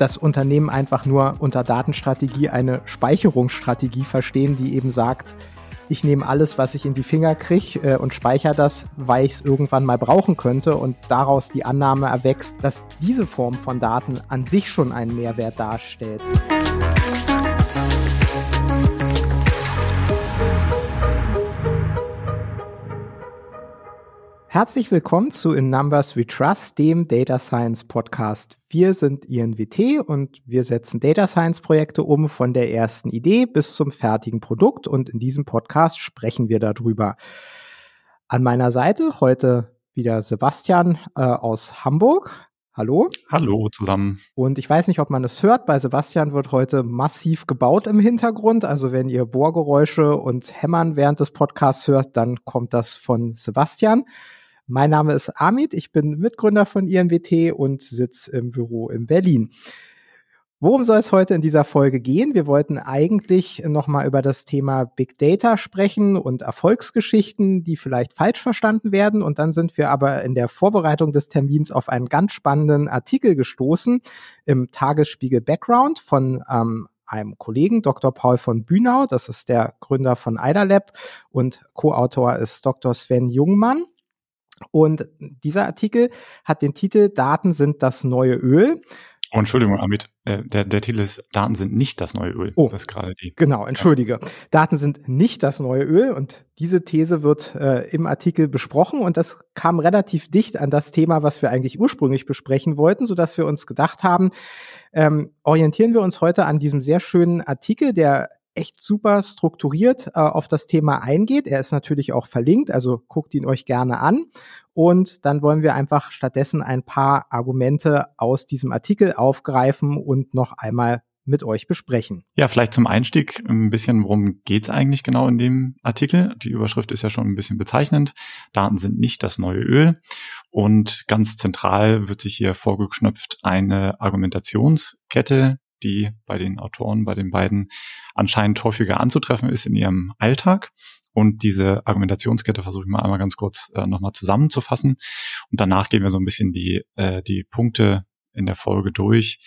dass Unternehmen einfach nur unter Datenstrategie eine Speicherungsstrategie verstehen, die eben sagt, ich nehme alles, was ich in die Finger kriege äh, und speichere das, weil ich es irgendwann mal brauchen könnte und daraus die Annahme erwächst, dass diese Form von Daten an sich schon einen Mehrwert darstellt. Herzlich willkommen zu In Numbers We Trust, dem Data Science Podcast. Wir sind INWT und wir setzen Data Science Projekte um von der ersten Idee bis zum fertigen Produkt und in diesem Podcast sprechen wir darüber. An meiner Seite heute wieder Sebastian äh, aus Hamburg. Hallo. Hallo zusammen. Und ich weiß nicht, ob man es hört. Bei Sebastian wird heute massiv gebaut im Hintergrund. Also wenn ihr Bohrgeräusche und Hämmern während des Podcasts hört, dann kommt das von Sebastian. Mein Name ist Amit, ich bin Mitgründer von INWT und sitze im Büro in Berlin. Worum soll es heute in dieser Folge gehen? Wir wollten eigentlich nochmal über das Thema Big Data sprechen und Erfolgsgeschichten, die vielleicht falsch verstanden werden. Und dann sind wir aber in der Vorbereitung des Termins auf einen ganz spannenden Artikel gestoßen im Tagesspiegel Background von ähm, einem Kollegen, Dr. Paul von Bühnau. Das ist der Gründer von IDALab und Co-Autor ist Dr. Sven Jungmann. Und dieser Artikel hat den Titel Daten sind das neue Öl. Oh, Entschuldigung, Amit, äh, der, der Titel ist Daten sind nicht das neue Öl. Oh, das ist gerade die. Genau, entschuldige. Ja. Daten sind nicht das neue Öl und diese These wird äh, im Artikel besprochen und das kam relativ dicht an das Thema, was wir eigentlich ursprünglich besprechen wollten, so dass wir uns gedacht haben, ähm, orientieren wir uns heute an diesem sehr schönen Artikel, der echt super strukturiert äh, auf das Thema eingeht. Er ist natürlich auch verlinkt, also guckt ihn euch gerne an. Und dann wollen wir einfach stattdessen ein paar Argumente aus diesem Artikel aufgreifen und noch einmal mit euch besprechen. Ja, vielleicht zum Einstieg ein bisschen, worum geht's eigentlich genau in dem Artikel? Die Überschrift ist ja schon ein bisschen bezeichnend. Daten sind nicht das neue Öl. Und ganz zentral wird sich hier vorgeknöpft eine Argumentationskette, die bei den Autoren, bei den beiden anscheinend häufiger anzutreffen ist in ihrem Alltag. Und diese Argumentationskette versuche ich mal einmal ganz kurz äh, nochmal zusammenzufassen. Und danach gehen wir so ein bisschen die, äh, die Punkte in der Folge durch,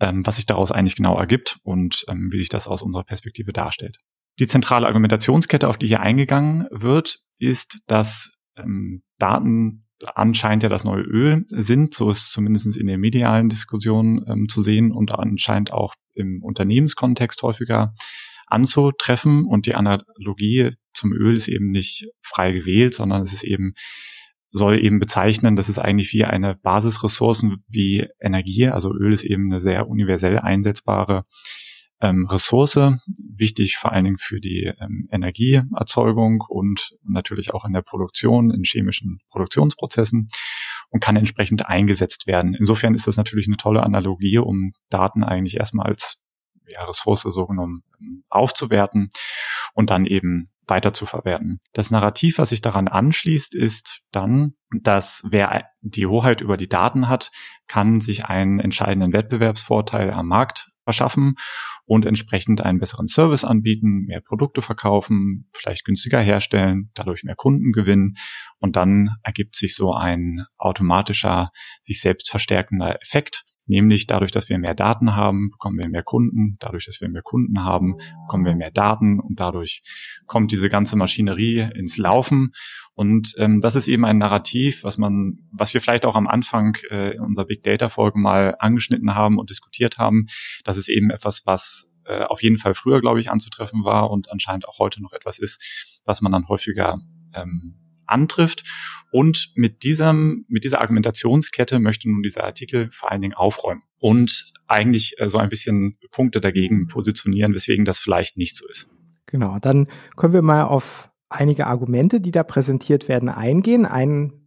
ähm, was sich daraus eigentlich genau ergibt und ähm, wie sich das aus unserer Perspektive darstellt. Die zentrale Argumentationskette, auf die hier eingegangen wird, ist, dass ähm, Daten anscheinend ja das neue Öl sind. So ist zumindest in der medialen Diskussion ähm, zu sehen und anscheinend auch im Unternehmenskontext häufiger anzutreffen. Und die Analogie zum Öl ist eben nicht frei gewählt, sondern es ist eben soll eben bezeichnen, dass es eigentlich wie eine Basisressourcen wie Energie, also Öl ist eben eine sehr universell einsetzbare ähm, Ressource, wichtig vor allen Dingen für die ähm, Energieerzeugung und natürlich auch in der Produktion, in chemischen Produktionsprozessen und kann entsprechend eingesetzt werden. Insofern ist das natürlich eine tolle Analogie, um Daten eigentlich erstmal als ja, Ressource so genommen ähm, aufzuwerten und dann eben weiter zu verwerten. Das Narrativ, was sich daran anschließt, ist dann, dass wer die Hoheit über die Daten hat, kann sich einen entscheidenden Wettbewerbsvorteil am Markt verschaffen und entsprechend einen besseren Service anbieten, mehr Produkte verkaufen, vielleicht günstiger herstellen, dadurch mehr Kunden gewinnen. Und dann ergibt sich so ein automatischer, sich selbst verstärkender Effekt, Nämlich dadurch, dass wir mehr Daten haben, bekommen wir mehr Kunden. Dadurch, dass wir mehr Kunden haben, bekommen wir mehr Daten und dadurch kommt diese ganze Maschinerie ins Laufen. Und ähm, das ist eben ein Narrativ, was man, was wir vielleicht auch am Anfang äh, in unserer Big Data Folge mal angeschnitten haben und diskutiert haben. Das ist eben etwas, was äh, auf jeden Fall früher, glaube ich, anzutreffen war und anscheinend auch heute noch etwas ist, was man dann häufiger ähm, antrifft. Und mit diesem, mit dieser Argumentationskette möchte nun dieser Artikel vor allen Dingen aufräumen und eigentlich äh, so ein bisschen Punkte dagegen positionieren, weswegen das vielleicht nicht so ist. Genau, dann können wir mal auf einige Argumente, die da präsentiert werden, eingehen. Ein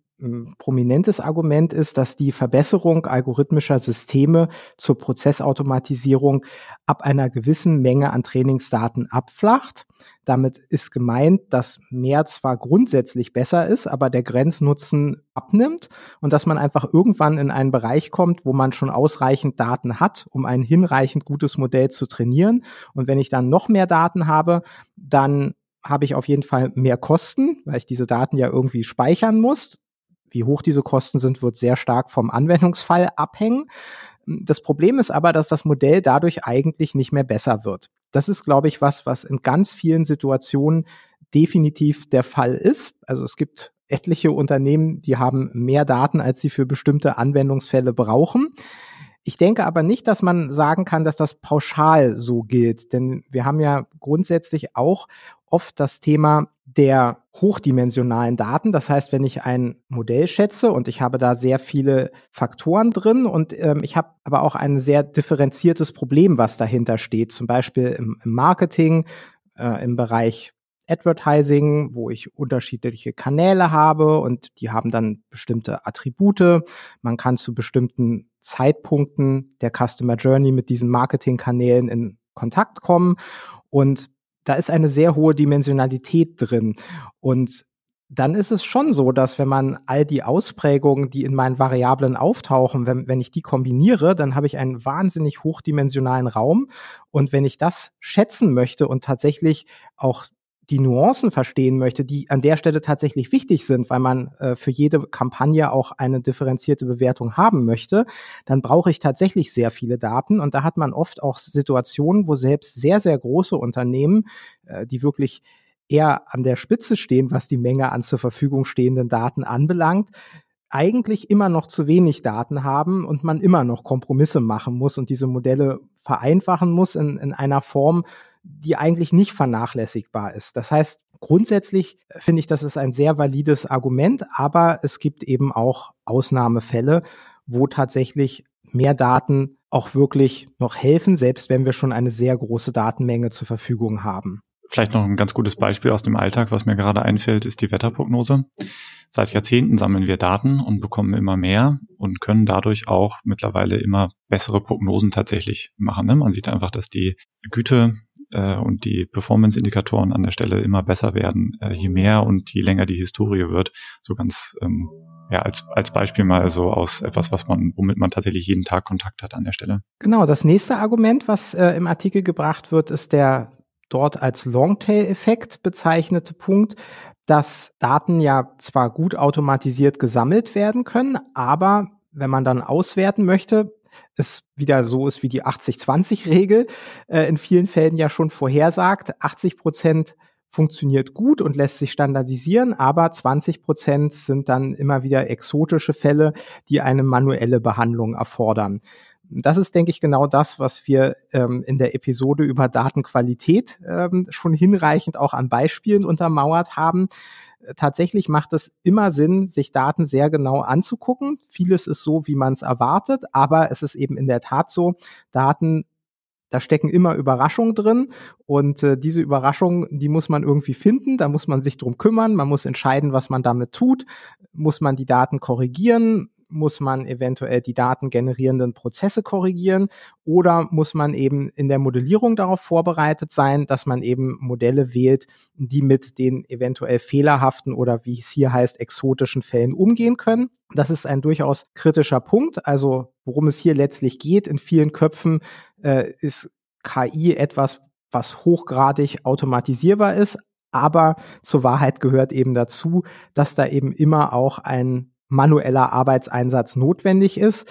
prominentes Argument ist, dass die Verbesserung algorithmischer Systeme zur Prozessautomatisierung ab einer gewissen Menge an Trainingsdaten abflacht. Damit ist gemeint, dass mehr zwar grundsätzlich besser ist, aber der Grenznutzen abnimmt und dass man einfach irgendwann in einen Bereich kommt, wo man schon ausreichend Daten hat, um ein hinreichend gutes Modell zu trainieren. Und wenn ich dann noch mehr Daten habe, dann habe ich auf jeden Fall mehr Kosten, weil ich diese Daten ja irgendwie speichern muss. Wie hoch diese Kosten sind, wird sehr stark vom Anwendungsfall abhängen. Das Problem ist aber, dass das Modell dadurch eigentlich nicht mehr besser wird. Das ist, glaube ich, was, was in ganz vielen Situationen definitiv der Fall ist. Also es gibt etliche Unternehmen, die haben mehr Daten, als sie für bestimmte Anwendungsfälle brauchen. Ich denke aber nicht, dass man sagen kann, dass das pauschal so gilt, denn wir haben ja grundsätzlich auch oft das Thema der hochdimensionalen Daten. Das heißt, wenn ich ein Modell schätze und ich habe da sehr viele Faktoren drin und ähm, ich habe aber auch ein sehr differenziertes Problem, was dahinter steht, zum Beispiel im, im Marketing, äh, im Bereich Advertising, wo ich unterschiedliche Kanäle habe und die haben dann bestimmte Attribute. Man kann zu bestimmten Zeitpunkten der Customer Journey mit diesen Marketingkanälen in Kontakt kommen und da ist eine sehr hohe Dimensionalität drin und dann ist es schon so, dass wenn man all die Ausprägungen, die in meinen Variablen auftauchen, wenn, wenn ich die kombiniere, dann habe ich einen wahnsinnig hochdimensionalen Raum. Und wenn ich das schätzen möchte und tatsächlich auch die Nuancen verstehen möchte, die an der Stelle tatsächlich wichtig sind, weil man äh, für jede Kampagne auch eine differenzierte Bewertung haben möchte, dann brauche ich tatsächlich sehr viele Daten. Und da hat man oft auch Situationen, wo selbst sehr, sehr große Unternehmen, äh, die wirklich eher an der Spitze stehen, was die Menge an zur Verfügung stehenden Daten anbelangt, eigentlich immer noch zu wenig Daten haben und man immer noch Kompromisse machen muss und diese Modelle vereinfachen muss in, in einer Form, die eigentlich nicht vernachlässigbar ist. Das heißt, grundsätzlich finde ich, das ist ein sehr valides Argument, aber es gibt eben auch Ausnahmefälle, wo tatsächlich mehr Daten auch wirklich noch helfen, selbst wenn wir schon eine sehr große Datenmenge zur Verfügung haben. Vielleicht noch ein ganz gutes Beispiel aus dem Alltag, was mir gerade einfällt, ist die Wetterprognose. Seit Jahrzehnten sammeln wir Daten und bekommen immer mehr und können dadurch auch mittlerweile immer bessere Prognosen tatsächlich machen. Ne? Man sieht einfach, dass die Güte äh, und die Performance-Indikatoren an der Stelle immer besser werden, äh, je mehr und je länger die Historie wird. So ganz ähm, ja, als, als Beispiel mal so aus etwas, was man, womit man tatsächlich jeden Tag Kontakt hat an der Stelle. Genau, das nächste Argument, was äh, im Artikel gebracht wird, ist der dort als Longtail-Effekt bezeichnete Punkt, dass Daten ja zwar gut automatisiert gesammelt werden können, aber wenn man dann auswerten möchte, es wieder so ist wie die 80-20-Regel äh, in vielen Fällen ja schon vorhersagt. 80 Prozent funktioniert gut und lässt sich standardisieren, aber 20 Prozent sind dann immer wieder exotische Fälle, die eine manuelle Behandlung erfordern. Das ist, denke ich, genau das, was wir ähm, in der Episode über Datenqualität ähm, schon hinreichend auch an Beispielen untermauert haben tatsächlich macht es immer Sinn, sich Daten sehr genau anzugucken. Vieles ist so, wie man es erwartet, aber es ist eben in der Tat so, Daten da stecken immer Überraschungen drin und äh, diese Überraschungen, die muss man irgendwie finden, da muss man sich drum kümmern, man muss entscheiden, was man damit tut, muss man die Daten korrigieren, muss man eventuell die datengenerierenden Prozesse korrigieren oder muss man eben in der Modellierung darauf vorbereitet sein, dass man eben Modelle wählt, die mit den eventuell fehlerhaften oder wie es hier heißt, exotischen Fällen umgehen können. Das ist ein durchaus kritischer Punkt. Also worum es hier letztlich geht, in vielen Köpfen äh, ist KI etwas, was hochgradig automatisierbar ist, aber zur Wahrheit gehört eben dazu, dass da eben immer auch ein manueller Arbeitseinsatz notwendig ist.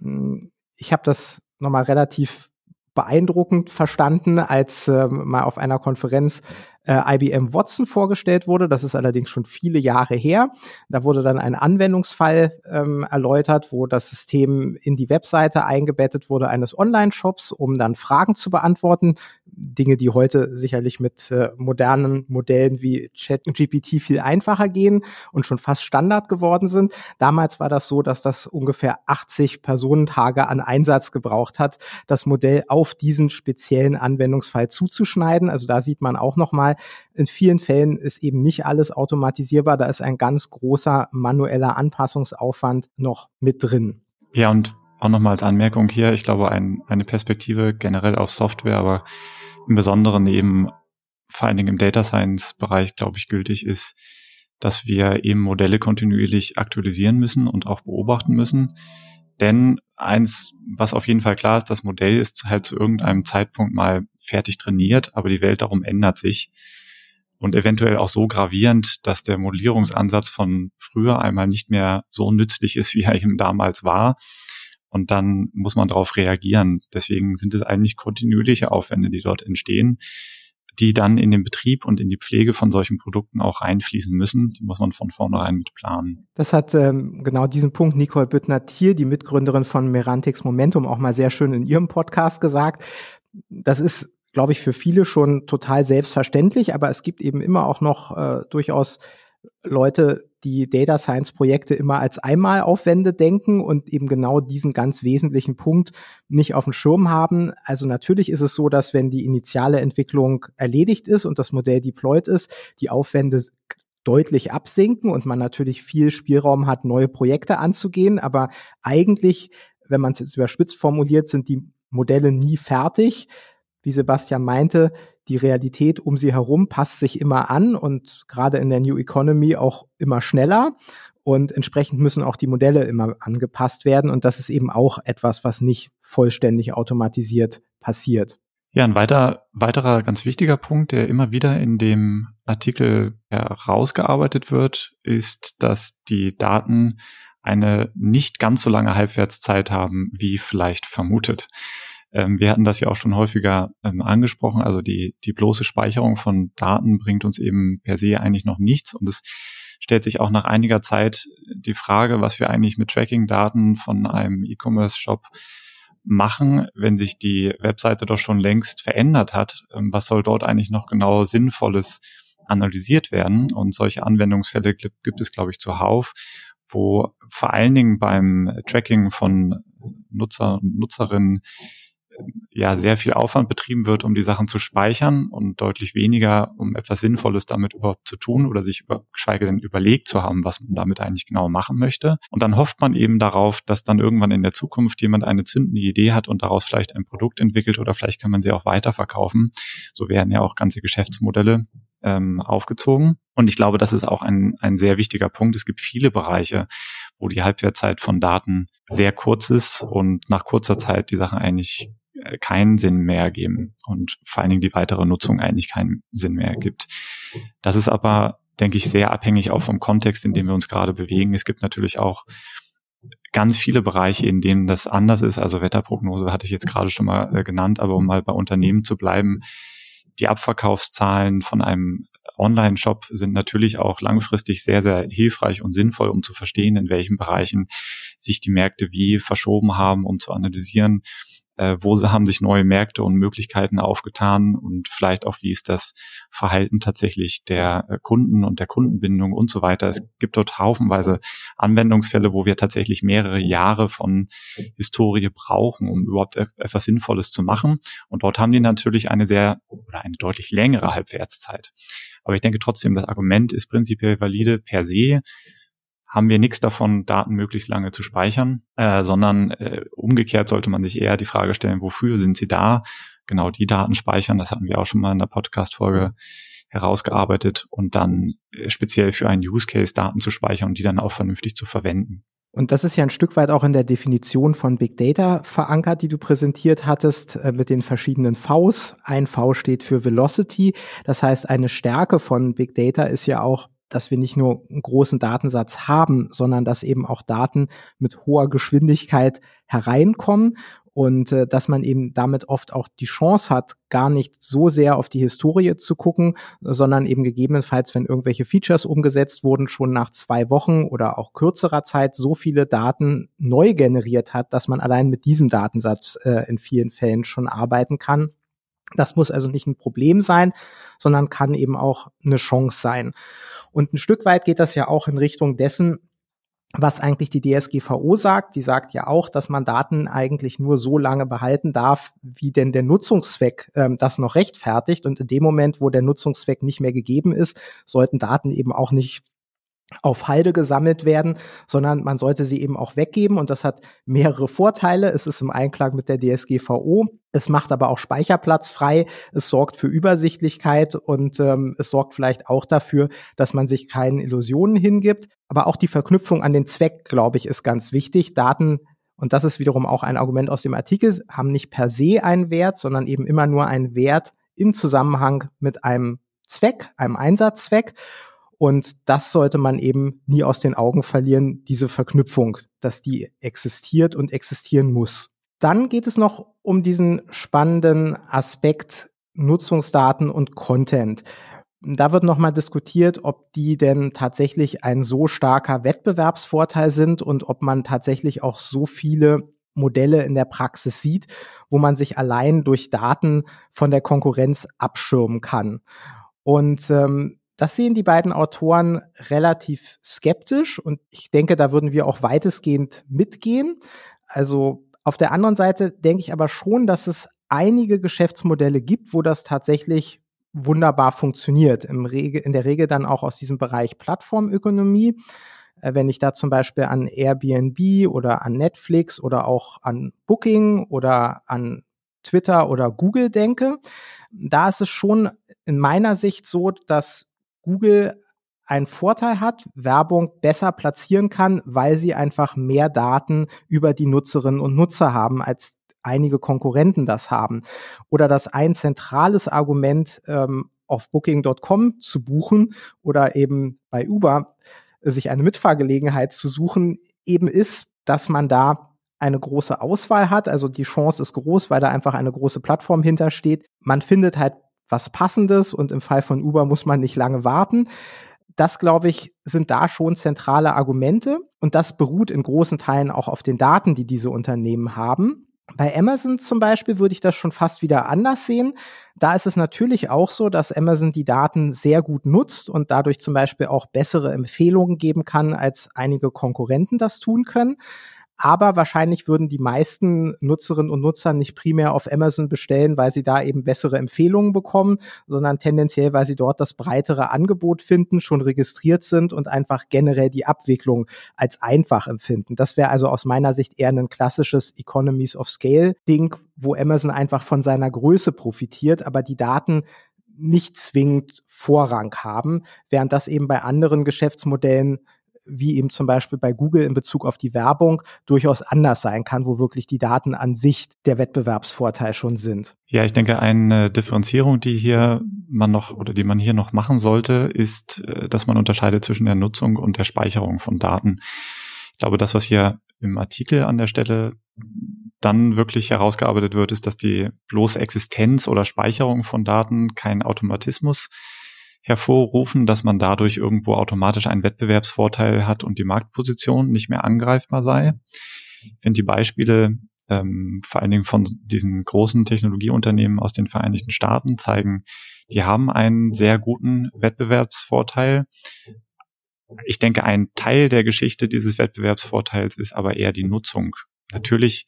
Hm, ich habe das nochmal relativ beeindruckend verstanden, als äh, mal auf einer Konferenz äh, IBM Watson vorgestellt wurde. Das ist allerdings schon viele Jahre her. Da wurde dann ein Anwendungsfall ähm, erläutert, wo das System in die Webseite eingebettet wurde eines Online-Shops, um dann Fragen zu beantworten. Dinge, die heute sicherlich mit äh, modernen Modellen wie ChatGPT viel einfacher gehen und schon fast Standard geworden sind. Damals war das so, dass das ungefähr 80 Personentage an Einsatz gebraucht hat, das Modell auf diesen speziellen Anwendungsfall zuzuschneiden. Also da sieht man auch nochmal, in vielen Fällen ist eben nicht alles automatisierbar. Da ist ein ganz großer manueller Anpassungsaufwand noch mit drin. Ja, und auch nochmal als Anmerkung hier, ich glaube, ein, eine Perspektive generell auf Software, aber im Besonderen eben vor allen Dingen im Data Science Bereich, glaube ich, gültig ist, dass wir eben Modelle kontinuierlich aktualisieren müssen und auch beobachten müssen. Denn eins, was auf jeden Fall klar ist, das Modell ist halt zu irgendeinem Zeitpunkt mal fertig trainiert, aber die Welt darum ändert sich und eventuell auch so gravierend, dass der Modellierungsansatz von früher einmal nicht mehr so nützlich ist, wie er eben damals war. und dann muss man darauf reagieren. Deswegen sind es eigentlich kontinuierliche Aufwände, die dort entstehen, die dann in den Betrieb und in die Pflege von solchen Produkten auch reinfließen müssen. Die muss man von vornherein mit planen. Das hat ähm, genau diesen Punkt Nicole Büttner-Thiel, die Mitgründerin von Merantix Momentum, auch mal sehr schön in ihrem Podcast gesagt. Das ist, glaube ich, für viele schon total selbstverständlich, aber es gibt eben immer auch noch äh, durchaus Leute, die Data Science Projekte immer als Einmalaufwände denken und eben genau diesen ganz wesentlichen Punkt nicht auf dem Schirm haben. Also natürlich ist es so, dass wenn die initiale Entwicklung erledigt ist und das Modell deployed ist, die Aufwände deutlich absinken und man natürlich viel Spielraum hat, neue Projekte anzugehen. Aber eigentlich, wenn man es jetzt überspitzt formuliert, sind die Modelle nie fertig. Wie Sebastian meinte, die Realität um sie herum passt sich immer an und gerade in der New Economy auch immer schneller. Und entsprechend müssen auch die Modelle immer angepasst werden. Und das ist eben auch etwas, was nicht vollständig automatisiert passiert. Ja, ein weiter, weiterer ganz wichtiger Punkt, der immer wieder in dem Artikel herausgearbeitet wird, ist, dass die Daten eine nicht ganz so lange Halbwertszeit haben, wie vielleicht vermutet. Ähm, wir hatten das ja auch schon häufiger ähm, angesprochen. Also die, die bloße Speicherung von Daten bringt uns eben per se eigentlich noch nichts. Und es stellt sich auch nach einiger Zeit die Frage, was wir eigentlich mit Tracking-Daten von einem E-Commerce-Shop machen, wenn sich die Webseite doch schon längst verändert hat. Ähm, was soll dort eigentlich noch genau Sinnvolles analysiert werden? Und solche Anwendungsfälle gibt, es, glaube ich, zuhauf, wo vor allen Dingen beim Tracking von Nutzer und Nutzerinnen ja sehr viel Aufwand betrieben wird, um die Sachen zu speichern und deutlich weniger, um etwas Sinnvolles damit überhaupt zu tun oder sich über, geschweige denn überlegt zu haben, was man damit eigentlich genau machen möchte. Und dann hofft man eben darauf, dass dann irgendwann in der Zukunft jemand eine zündende Idee hat und daraus vielleicht ein Produkt entwickelt oder vielleicht kann man sie auch weiterverkaufen. So werden ja auch ganze Geschäftsmodelle ähm, aufgezogen. Und ich glaube, das ist auch ein, ein sehr wichtiger Punkt. Es gibt viele Bereiche, wo die Halbwertzeit von Daten sehr kurz ist und nach kurzer Zeit die Sachen eigentlich keinen Sinn mehr ergeben und vor allen Dingen die weitere Nutzung eigentlich keinen Sinn mehr ergibt. Das ist aber, denke ich, sehr abhängig auch vom Kontext, in dem wir uns gerade bewegen. Es gibt natürlich auch ganz viele Bereiche, in denen das anders ist. Also Wetterprognose hatte ich jetzt gerade schon mal äh, genannt, aber um mal bei Unternehmen zu bleiben, die Abverkaufszahlen von einem Online-Shop sind natürlich auch langfristig sehr, sehr hilfreich und sinnvoll, um zu verstehen, in welchen Bereichen sich die Märkte wie verschoben haben, um zu analysieren, äh, wo haben sich neue Märkte und Möglichkeiten aufgetan und vielleicht auch, wie ist das Verhalten tatsächlich der äh, Kunden und der Kundenbindung und so weiter. Es gibt dort haufenweise Anwendungsfälle, wo wir tatsächlich mehrere Jahre von Historie brauchen, um überhaupt e-, etwas Sinnvolles zu machen. Und dort haben die natürlich eine sehr oder eine deutlich längere Halbwertszeit. Aber ich denke trotzdem, das Argument ist prinzipiell valide per se haben wir nichts davon, Daten möglichst lange zu speichern, äh, sondern äh, umgekehrt sollte man sich eher die Frage stellen, wofür sind sie da? Genau die Daten speichern, das hatten wir auch schon mal in der Podcast-Folge herausgearbeitet und dann äh, speziell für einen Use Case Daten zu speichern und die dann auch vernünftig zu verwenden. Und das ist ja ein Stück weit auch in der Definition von Big Data verankert, die du präsentiert hattest, äh, mit den verschiedenen Vs. Ein V steht für Velocity. Das heißt, eine Stärke von Big Data ist ja auch dass wir nicht nur einen großen Datensatz haben, sondern dass eben auch Daten mit hoher Geschwindigkeit hereinkommen und äh, dass man eben damit oft auch die Chance hat, gar nicht so sehr auf die Historie zu gucken, sondern eben gegebenenfalls, wenn irgendwelche Features umgesetzt wurden, schon nach zwei Wochen oder auch kürzerer Zeit so viele Daten neu generiert hat, dass man allein mit diesem Datensatz äh, in vielen Fällen schon arbeiten kann. Das muss also nicht ein Problem sein, sondern kann eben auch eine Chance sein. Und ein Stück weit geht das ja auch in Richtung dessen, was eigentlich die DSGVO sagt. Die sagt ja auch, dass man Daten eigentlich nur so lange behalten darf, wie denn der Nutzungszweck ähm, das noch rechtfertigt. Und in dem Moment, wo der Nutzungszweck nicht mehr gegeben ist, sollten Daten eben auch nicht auf Halde gesammelt werden, sondern man sollte sie eben auch weggeben und das hat mehrere Vorteile. Es ist im Einklang mit der DSGVO. Es macht aber auch Speicherplatz frei. Es sorgt für Übersichtlichkeit und ähm, es sorgt vielleicht auch dafür, dass man sich keinen Illusionen hingibt. Aber auch die Verknüpfung an den Zweck, glaube ich, ist ganz wichtig. Daten und das ist wiederum auch ein Argument aus dem Artikel, haben nicht per se einen Wert, sondern eben immer nur einen Wert im Zusammenhang mit einem Zweck, einem Einsatzzweck. Und das sollte man eben nie aus den Augen verlieren, diese Verknüpfung, dass die existiert und existieren muss. Dann geht es noch um diesen spannenden Aspekt Nutzungsdaten und Content. Da wird nochmal diskutiert, ob die denn tatsächlich ein so starker Wettbewerbsvorteil sind und ob man tatsächlich auch so viele Modelle in der Praxis sieht, wo man sich allein durch Daten von der Konkurrenz abschirmen kann. Und ähm, das sehen die beiden Autoren relativ skeptisch und ich denke, da würden wir auch weitestgehend mitgehen. Also auf der anderen Seite denke ich aber schon, dass es einige Geschäftsmodelle gibt, wo das tatsächlich wunderbar funktioniert. Im Rege, in der Regel dann auch aus diesem Bereich Plattformökonomie. Äh, wenn ich da zum Beispiel an Airbnb oder an Netflix oder auch an Booking oder an Twitter oder Google denke, da ist es schon in meiner Sicht so, dass Google einen Vorteil hat, Werbung besser platzieren kann, weil sie einfach mehr Daten über die Nutzerinnen und Nutzer haben, als einige Konkurrenten das haben. Oder dass ein zentrales Argument ähm, auf Booking.com zu buchen oder eben bei Uber sich eine Mitfahrgelegenheit zu suchen, eben ist, dass man da eine große Auswahl hat. Also die Chance ist groß, weil da einfach eine große Plattform hintersteht. Man findet halt was Passendes und im Fall von Uber muss man nicht lange warten. Das, glaube ich, sind da schon zentrale Argumente und das beruht in großen Teilen auch auf den Daten, die diese Unternehmen haben. Bei Amazon zum Beispiel würde ich das schon fast wieder anders sehen. Da ist es natürlich auch so, dass Amazon die Daten sehr gut nutzt und dadurch zum Beispiel auch bessere Empfehlungen geben kann, als einige Konkurrenten das tun können. Aber wahrscheinlich würden die meisten Nutzerinnen und Nutzer nicht primär auf Amazon bestellen, weil sie da eben bessere Empfehlungen bekommen, sondern tendenziell, weil sie dort das breitere Angebot finden, schon registriert sind und einfach generell die Abwicklung als einfach empfinden. Das wäre also aus meiner Sicht eher ein klassisches Economies of Scale Ding, wo Amazon einfach von seiner Größe profitiert, aber die Daten nicht zwingend Vorrang haben, während das eben bei anderen Geschäftsmodellen wie eben zum Beispiel bei Google in Bezug auf die Werbung durchaus anders sein kann, wo wirklich die Daten an sich der Wettbewerbsvorteil schon sind. Ja, ich denke, eine Differenzierung, die hier man noch oder die man hier noch machen sollte, ist, äh, dass man unterscheidet zwischen der Nutzung und der Speicherung von Daten. Ich glaube, das, was hier im Artikel an der Stelle dann wirklich herausgearbeitet wird, ist, dass die bloße Existenz oder Speicherung von Daten kein Automatismus hervorrufen, dass man dadurch irgendwo automatisch einen Wettbewerbsvorteil hat und die Marktposition nicht mehr angreifbar sei. Ich finde die Beispiele ähm, vor allen Dingen von diesen großen Technologieunternehmen aus den Vereinigten Staaten zeigen, die haben einen sehr guten Wettbewerbsvorteil. Ich denke, ein Teil der Geschichte dieses Wettbewerbsvorteils ist aber eher die Nutzung. Natürlich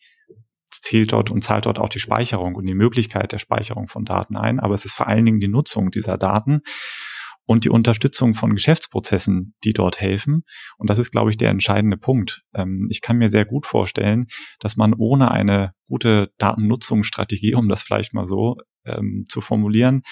zählt dort und zahlt dort auch die Speicherung und die Möglichkeit der Speicherung von Daten ein, aber es ist vor allen Dingen die Nutzung dieser Daten und die Unterstützung von Geschäftsprozessen, die dort helfen. Und das ist, glaube ich, der entscheidende Punkt. Ähm, ich kann mir sehr gut vorstellen, dass man ohne eine gute Datennutzungsstrategie, um das vielleicht mal so ähm, zu formulieren,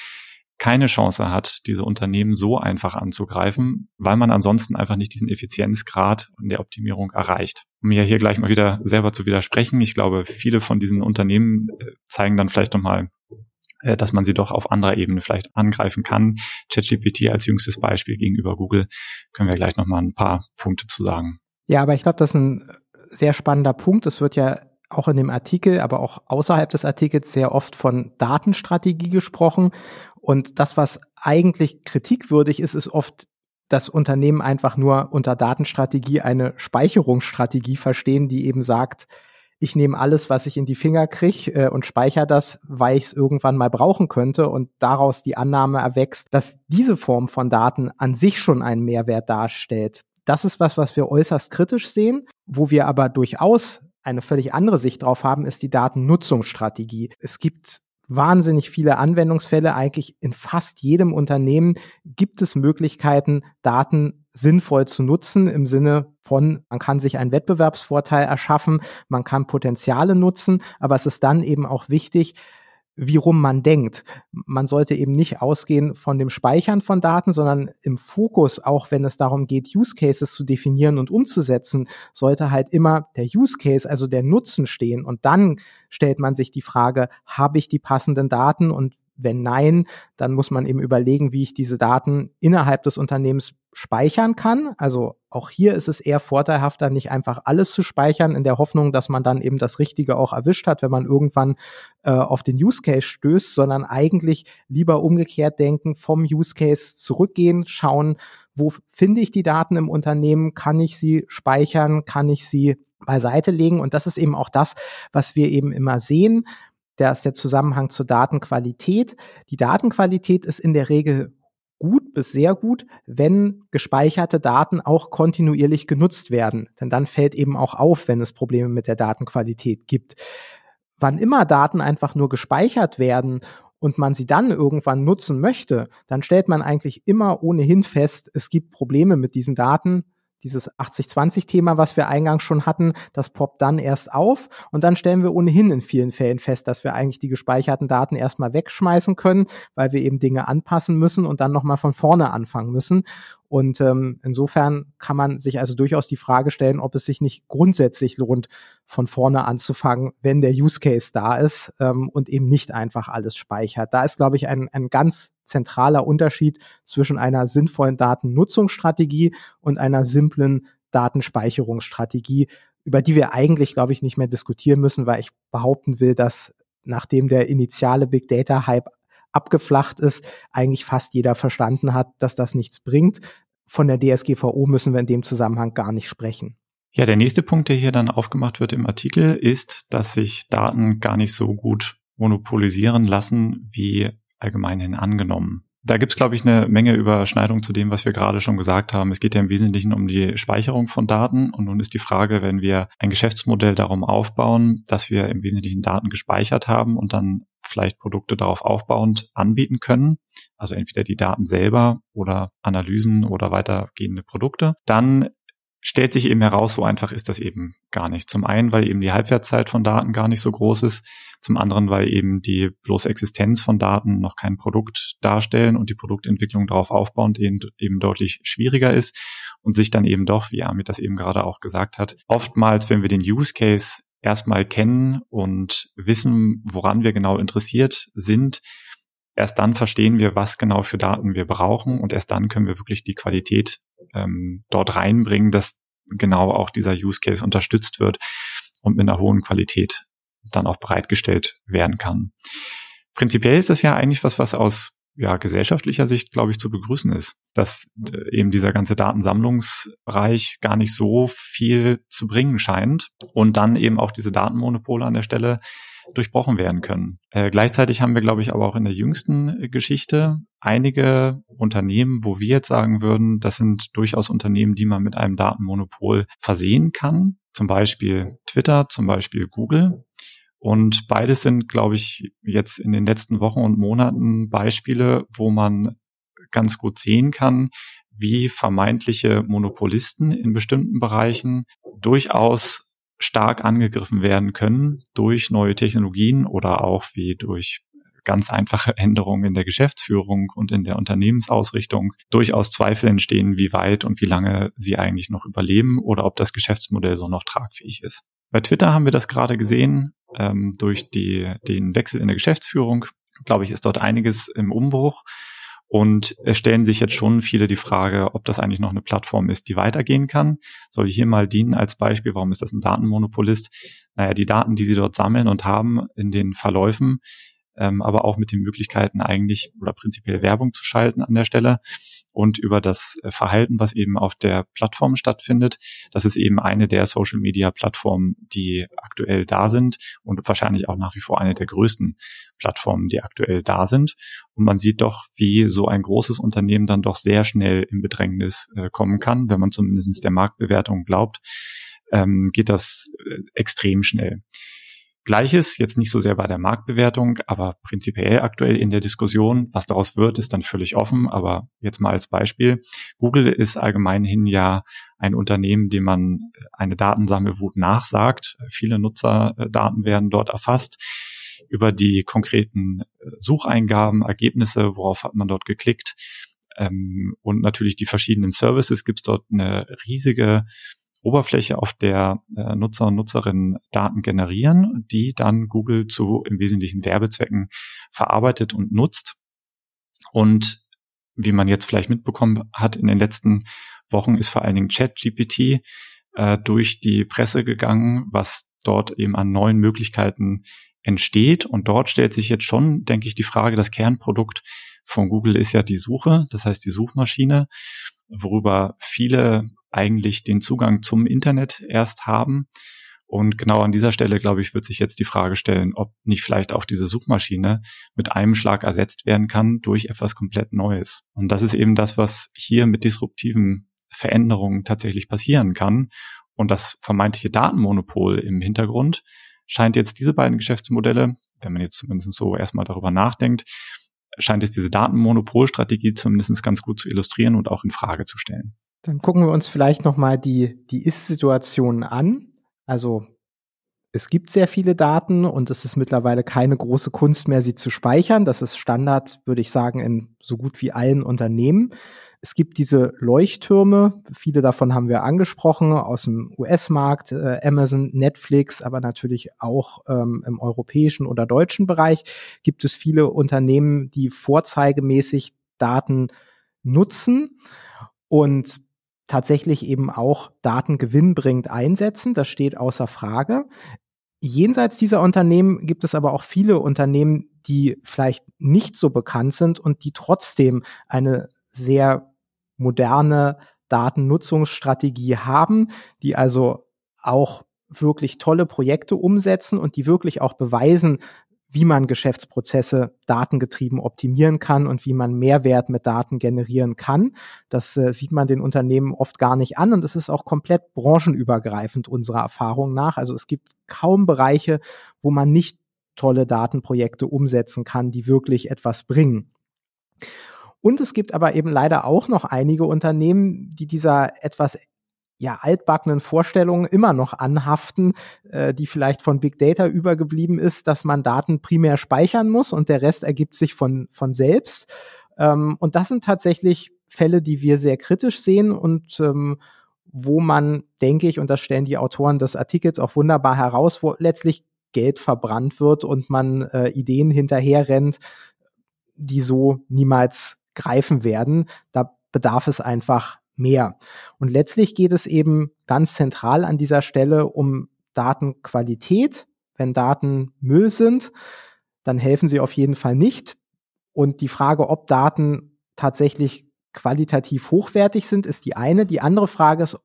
keine Chance hat, diese Unternehmen so einfach anzugreifen, weil man ansonsten einfach nicht diesen Effizienzgrad in der Optimierung erreicht. Um mir hier gleich mal wieder selber zu widersprechen, ich glaube, viele von diesen Unternehmen äh, zeigen dann vielleicht nochmal, dass man sie doch auf anderer Ebene vielleicht angreifen kann. ChatGPT als jüngstes Beispiel gegenüber Google können wir gleich nochmal ein paar Punkte zu sagen. Ja, aber ich glaube, das ist ein sehr spannender Punkt. Es wird ja auch in dem Artikel, aber auch außerhalb des Artikels sehr oft von Datenstrategie gesprochen. Und das, was eigentlich kritikwürdig ist, ist oft, dass Unternehmen einfach nur unter Datenstrategie eine Speicherungsstrategie verstehen, die eben sagt, ich nehme alles, was ich in die Finger kriege äh, und speichere das, weil ich es irgendwann mal brauchen könnte und daraus die Annahme erwächst, dass diese Form von Daten an sich schon einen Mehrwert darstellt. Das ist was, was wir äußerst kritisch sehen, wo wir aber durchaus eine völlig andere Sicht drauf haben, ist die Datennutzungsstrategie. Es gibt wahnsinnig viele Anwendungsfälle. Eigentlich in fast jedem Unternehmen gibt es Möglichkeiten, Daten sinnvoll zu nutzen im Sinne von, man kann sich einen Wettbewerbsvorteil erschaffen, man kann Potenziale nutzen, aber es ist dann eben auch wichtig, wie rum man denkt. Man sollte eben nicht ausgehen von dem Speichern von Daten, sondern im Fokus, auch wenn es darum geht, Use Cases zu definieren und umzusetzen, sollte halt immer der Use Case, also der Nutzen stehen. Und dann stellt man sich die Frage, habe ich die passenden Daten und wenn nein, dann muss man eben überlegen, wie ich diese Daten innerhalb des Unternehmens speichern kann. Also auch hier ist es eher vorteilhafter, nicht einfach alles zu speichern, in der Hoffnung, dass man dann eben das Richtige auch erwischt hat, wenn man irgendwann äh, auf den Use Case stößt, sondern eigentlich lieber umgekehrt denken, vom Use Case zurückgehen, schauen, wo finde ich die Daten im Unternehmen, kann ich sie speichern, kann ich sie beiseite legen. Und das ist eben auch das, was wir eben immer sehen der ist der Zusammenhang zur Datenqualität. Die Datenqualität ist in der Regel gut bis sehr gut, wenn gespeicherte Daten auch kontinuierlich genutzt werden. Denn dann fällt eben auch auf, wenn es Probleme mit der Datenqualität gibt. Wann immer Daten einfach nur gespeichert werden und man sie dann irgendwann nutzen möchte, dann stellt man eigentlich immer ohnehin fest, es gibt Probleme mit diesen Daten, dieses 80-20-Thema, was wir eingangs schon hatten, das poppt dann erst auf und dann stellen wir ohnehin in vielen Fällen fest, dass wir eigentlich die gespeicherten Daten erstmal wegschmeißen können, weil wir eben Dinge anpassen müssen und dann nochmal von vorne anfangen müssen. Und ähm, insofern kann man sich also durchaus die Frage stellen, ob es sich nicht grundsätzlich lohnt, von vorne anzufangen, wenn der Use Case da ist ähm, und eben nicht einfach alles speichert. Da ist, glaube ich, ein, ein ganz zentraler Unterschied zwischen einer sinnvollen Datennutzungsstrategie und einer simplen Datenspeicherungsstrategie, über die wir eigentlich, glaube ich, nicht mehr diskutieren müssen, weil ich behaupten will, dass nachdem der initiale Big Data Hype abgeflacht ist, eigentlich fast jeder verstanden hat, dass das nichts bringt. Von der DSGVO müssen wir in dem Zusammenhang gar nicht sprechen. Ja, der nächste Punkt, der hier dann aufgemacht wird im Artikel, ist, dass sich Daten gar nicht so gut monopolisieren lassen, wie allgemeinhin angenommen. Da gibt's glaube ich, eine Menge Überschneidung zu dem, was wir gerade schon gesagt haben. Es geht ja im Wesentlichen um die Speicherung von Daten. Und nun ist die Frage, wenn wir ein Geschäftsmodell darum aufbauen, dass wir im Wesentlichen Daten gespeichert haben und dann vielleicht Produkte darauf aufbauend anbieten können, also entweder die Daten selber oder Analysen oder weitergehende Produkte, dann stellt sich eben heraus, so einfach ist das eben gar nicht. Zum einen, weil eben die Halbwertszeit von Daten gar nicht so groß ist, zum anderen, weil eben die bloße Existenz von Daten noch kein Produkt darstellen und die Produktentwicklung darauf aufbauend eben, eben deutlich schwieriger ist und sich dann eben doch, wie Amit das eben gerade auch gesagt hat, oftmals, wenn wir den Use Case erstmal kennen und wissen, woran wir genau interessiert sind, erst dann verstehen wir, was genau für Daten wir brauchen und erst dann können wir wirklich die Qualität ähm, dort reinbringen, dass genau auch dieser Use Case unterstützt wird und mit einer hohen Qualität dann auch bereitgestellt werden kann. Prinzipiell ist das ja eigentlich was, was aus ja, gesellschaftlicher Sicht, glaube ich, zu begrüßen ist, dass äh, eben dieser ganze Datensammlungsbereich gar nicht so viel zu bringen scheint und dann eben auch diese Datenmonopole an der Stelle durchbrochen werden können. Äh, gleichzeitig haben wir, glaube ich, aber auch in der jüngsten Geschichte einige Unternehmen, wo wir jetzt sagen würden, das sind durchaus Unternehmen, die man mit einem Datenmonopol versehen kann. Zum Beispiel Twitter, zum Beispiel Google. Und beides sind, glaube ich, jetzt in den letzten Wochen und Monaten Beispiele, wo man ganz gut sehen kann, wie vermeintliche Monopolisten in bestimmten Bereichen durchaus stark angegriffen werden können durch neue Technologien oder auch wie durch ganz einfache Änderungen in der Geschäftsführung und in der Unternehmensausrichtung durchaus Zweifel entstehen, wie weit und wie lange sie eigentlich noch überleben oder ob das Geschäftsmodell so noch tragfähig ist. Bei Twitter haben wir das gerade gesehen ähm, durch die, den Wechsel in der Geschäftsführung. Glaube ich, ist dort einiges im Umbruch. Und es stellen sich jetzt schon viele die Frage, ob das eigentlich noch eine Plattform ist, die weitergehen kann. Soll hier mal dienen als Beispiel, warum ist das ein Datenmonopolist? Naja, die Daten, die sie dort sammeln und haben in den Verläufen, ähm, aber auch mit den Möglichkeiten eigentlich oder prinzipiell Werbung zu schalten an der Stelle und über das äh, Verhalten, was eben auf der Plattform stattfindet. Das ist eben eine der Social Media Plattformen, die aktuell da sind und wahrscheinlich auch nach wie vor eine der größten Plattformen, die aktuell da sind. Und man sieht doch, wie so ein großes Unternehmen dann doch sehr schnell in Bedrängnis äh, kommen kann, wenn man zumindest der Marktbewertung glaubt, ähm, geht das äh, extrem schnell. Gleiches, jetzt nicht so sehr bei der Marktbewertung, aber prinzipiell aktuell in der Diskussion. Was daraus wird, ist dann völlig offen. Aber jetzt mal als Beispiel. Google ist allgemeinhin ja ein Unternehmen, dem man eine Datensammelwut nachsagt. Viele Nutzerdaten werden dort erfasst über die konkreten Sucheingaben, Ergebnisse, worauf hat man dort geklickt. Ähm, und natürlich die verschiedenen Services gibt es dort eine riesige Oberfläche, auf der äh, Nutzer und Nutzerinnen Daten generieren, die dann Google zu im Wesentlichen Werbezwecken verarbeitet und nutzt. Und wie man jetzt vielleicht mitbekommen hat in den letzten Wochen, ist vor allen Dingen ChatGPT äh, durch die Presse gegangen, was dort eben an neuen Möglichkeiten entsteht. Und dort stellt sich jetzt schon, denke ich, die Frage, das Kernprodukt von Google ist ja die Suche, das heißt die Suchmaschine, worüber viele eigentlich den Zugang zum Internet erst haben. Und genau an dieser Stelle, glaube ich, wird sich jetzt die Frage stellen, ob nicht vielleicht auch diese Suchmaschine mit einem Schlag ersetzt werden kann durch etwas komplett Neues. Und das ist eben das, was hier mit disruptiven Veränderungen tatsächlich passieren kann. Und das vermeintliche Datenmonopol im Hintergrund scheint jetzt diese beiden Geschäftsmodelle, wenn man jetzt zumindest so erstmal darüber nachdenkt, scheint es diese Datenmonopolstrategie zumindest ganz gut zu illustrieren und auch in Frage zu stellen. Dann gucken wir uns vielleicht nochmal die, die Ist-Situation an. Also es gibt sehr viele Daten und es ist mittlerweile keine große Kunst mehr, sie zu speichern. Das ist Standard, würde ich sagen, in so gut wie allen Unternehmen. Es gibt diese Leuchttürme, viele davon haben wir angesprochen, aus dem US-Markt, äh, Amazon, Netflix, aber natürlich auch ähm, im europäischen oder deutschen Bereich gibt es viele Unternehmen, die vorzeigemäßig Daten nutzen und tatsächlich eben auch Daten gewinnbringend einsetzen. Das steht außer Frage. Jenseits dieser Unternehmen gibt es aber auch viele Unternehmen, die vielleicht nicht so bekannt sind und die trotzdem eine sehr moderne Datennutzungsstrategie haben, die also auch wirklich tolle Projekte umsetzen und die wirklich auch beweisen, wie man Geschäftsprozesse datengetrieben optimieren kann und wie man Mehrwert mit Daten generieren kann. Das äh, sieht man den Unternehmen oft gar nicht an und es ist auch komplett branchenübergreifend unserer Erfahrung nach. Also es gibt kaum Bereiche, wo man nicht tolle Datenprojekte umsetzen kann, die wirklich etwas bringen. Und es gibt aber eben leider auch noch einige Unternehmen, die dieser etwas ja, altbackenen Vorstellungen immer noch anhaften, äh, die vielleicht von Big Data übergeblieben ist, dass man Daten primär speichern muss und der Rest ergibt sich von, von selbst. Ähm, und das sind tatsächlich Fälle, die wir sehr kritisch sehen und ähm, wo man, denke ich, und das stellen die Autoren des Artikels auch wunderbar heraus, wo letztlich Geld verbrannt wird und man äh, Ideen hinterherrennt, die so niemals greifen werden. Da bedarf es einfach mehr. Und letztlich geht es eben ganz zentral an dieser Stelle um Datenqualität. Wenn Daten Müll sind, dann helfen sie auf jeden Fall nicht. Und die Frage, ob Daten tatsächlich qualitativ hochwertig sind, ist die eine. Die andere Frage ist,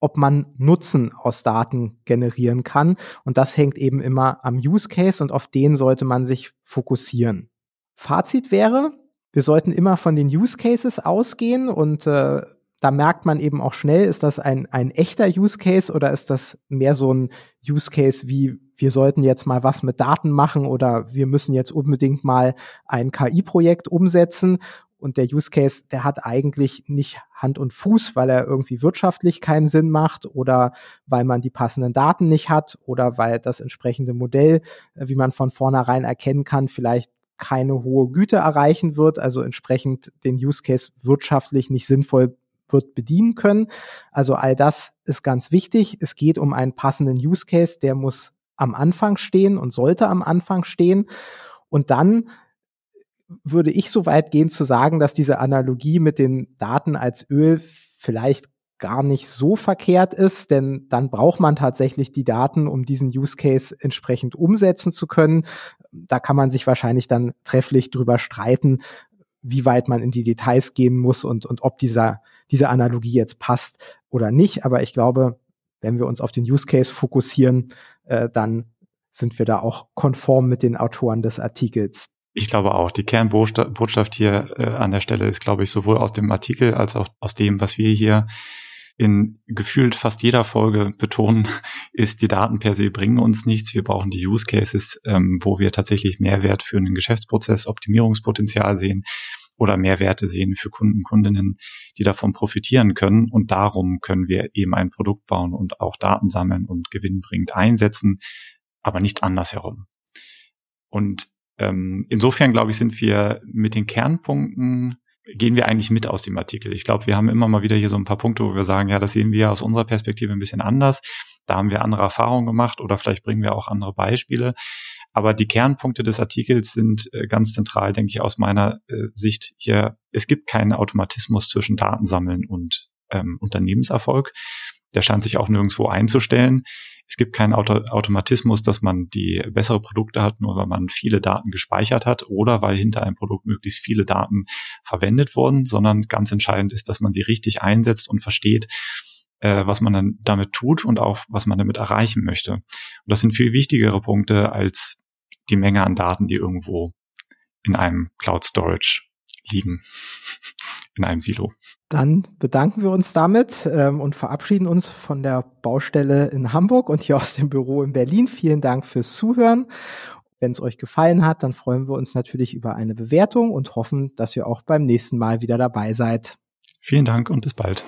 ob man Nutzen aus Daten generieren kann. Und das hängt eben immer am Use Case und auf den sollte man sich fokussieren. Fazit wäre, wir sollten immer von den Use Cases ausgehen und äh, da merkt man eben auch schnell, ist das ein, ein echter Use Case oder ist das mehr so ein Use Case wie wir sollten jetzt mal was mit Daten machen oder wir müssen jetzt unbedingt mal ein KI-Projekt umsetzen? Und der Use Case, der hat eigentlich nicht Hand und Fuß, weil er irgendwie wirtschaftlich keinen Sinn macht oder weil man die passenden Daten nicht hat oder weil das entsprechende Modell, äh, wie man von vornherein erkennen kann, vielleicht keine hohe Güte erreichen wird, also entsprechend den Use Case wirtschaftlich nicht sinnvoll wird bedienen können. Also all das ist ganz wichtig. Es geht um einen passenden Use Case, der muss am Anfang stehen und sollte am Anfang stehen. Und dann würde ich so weit gehen zu sagen, dass diese Analogie mit den Daten als Öl vielleicht gar nicht so verkehrt ist, denn dann braucht man tatsächlich die Daten, um diesen Use Case entsprechend umsetzen zu können. Da kann man sich wahrscheinlich dann trefflich drüber streiten, wie weit man in die Details gehen muss und, und ob dieser, diese Analogie jetzt passt oder nicht. Aber ich glaube, wenn wir uns auf den Use Case fokussieren, äh, dann sind wir da auch konform mit den Autoren des Artikels. Ich glaube auch, die Kernbotschaft hier äh, an der Stelle ist, glaube ich, sowohl aus dem Artikel als auch aus dem, was wir hier in gefühlt fast jeder Folge betonen, ist, die Daten per se bringen uns nichts. Wir brauchen die Use Cases, ähm, wo wir tatsächlich Mehrwert für einen Geschäftsprozess, Optimierungspotenzial sehen oder Mehrwerte sehen für Kunden, Kundinnen, die davon profitieren können. Und darum können wir eben ein Produkt bauen und auch Daten sammeln und gewinnbringend einsetzen, aber nicht andersherum. Und ähm, insofern, glaube ich, sind wir mit den Kernpunkten gehen wir eigentlich mit aus dem Artikel? Ich glaube, wir haben immer mal wieder hier so ein paar Punkte, wo wir sagen, ja, das sehen wir aus unserer Perspektive ein bisschen anders. Da haben wir andere Erfahrungen gemacht oder vielleicht bringen wir auch andere Beispiele. Aber die Kernpunkte des Artikels sind äh, ganz zentral, denke ich, aus meiner äh, Sicht hier. Es gibt keinen Automatismus zwischen Datensammeln und ähm, Unternehmenserfolg. Der scheint sich auch nirgendwo einzustellen. Es gibt keinen Auto Automatismus, dass man die bessere Produkte hat, nur weil man viele Daten gespeichert hat oder weil hinter einem Produkt möglichst viele Daten verwendet wurden, sondern ganz entscheidend ist, dass man sie richtig einsetzt und versteht, äh, was man dann damit tut und auch was man damit erreichen möchte. Und das sind viel wichtigere Punkte als die Menge an Daten, die irgendwo in einem Cloud Storage liegen, in einem Silo. Dann bedanken wir uns damit ähm, und verabschieden uns von der Baustelle in Hamburg und hier aus dem Büro in Berlin. Vielen Dank fürs Zuhören. Wenn es euch gefallen hat, dann freuen wir uns natürlich über eine Bewertung und hoffen, dass ihr auch beim nächsten Mal wieder dabei seid. Vielen Dank und bis bald.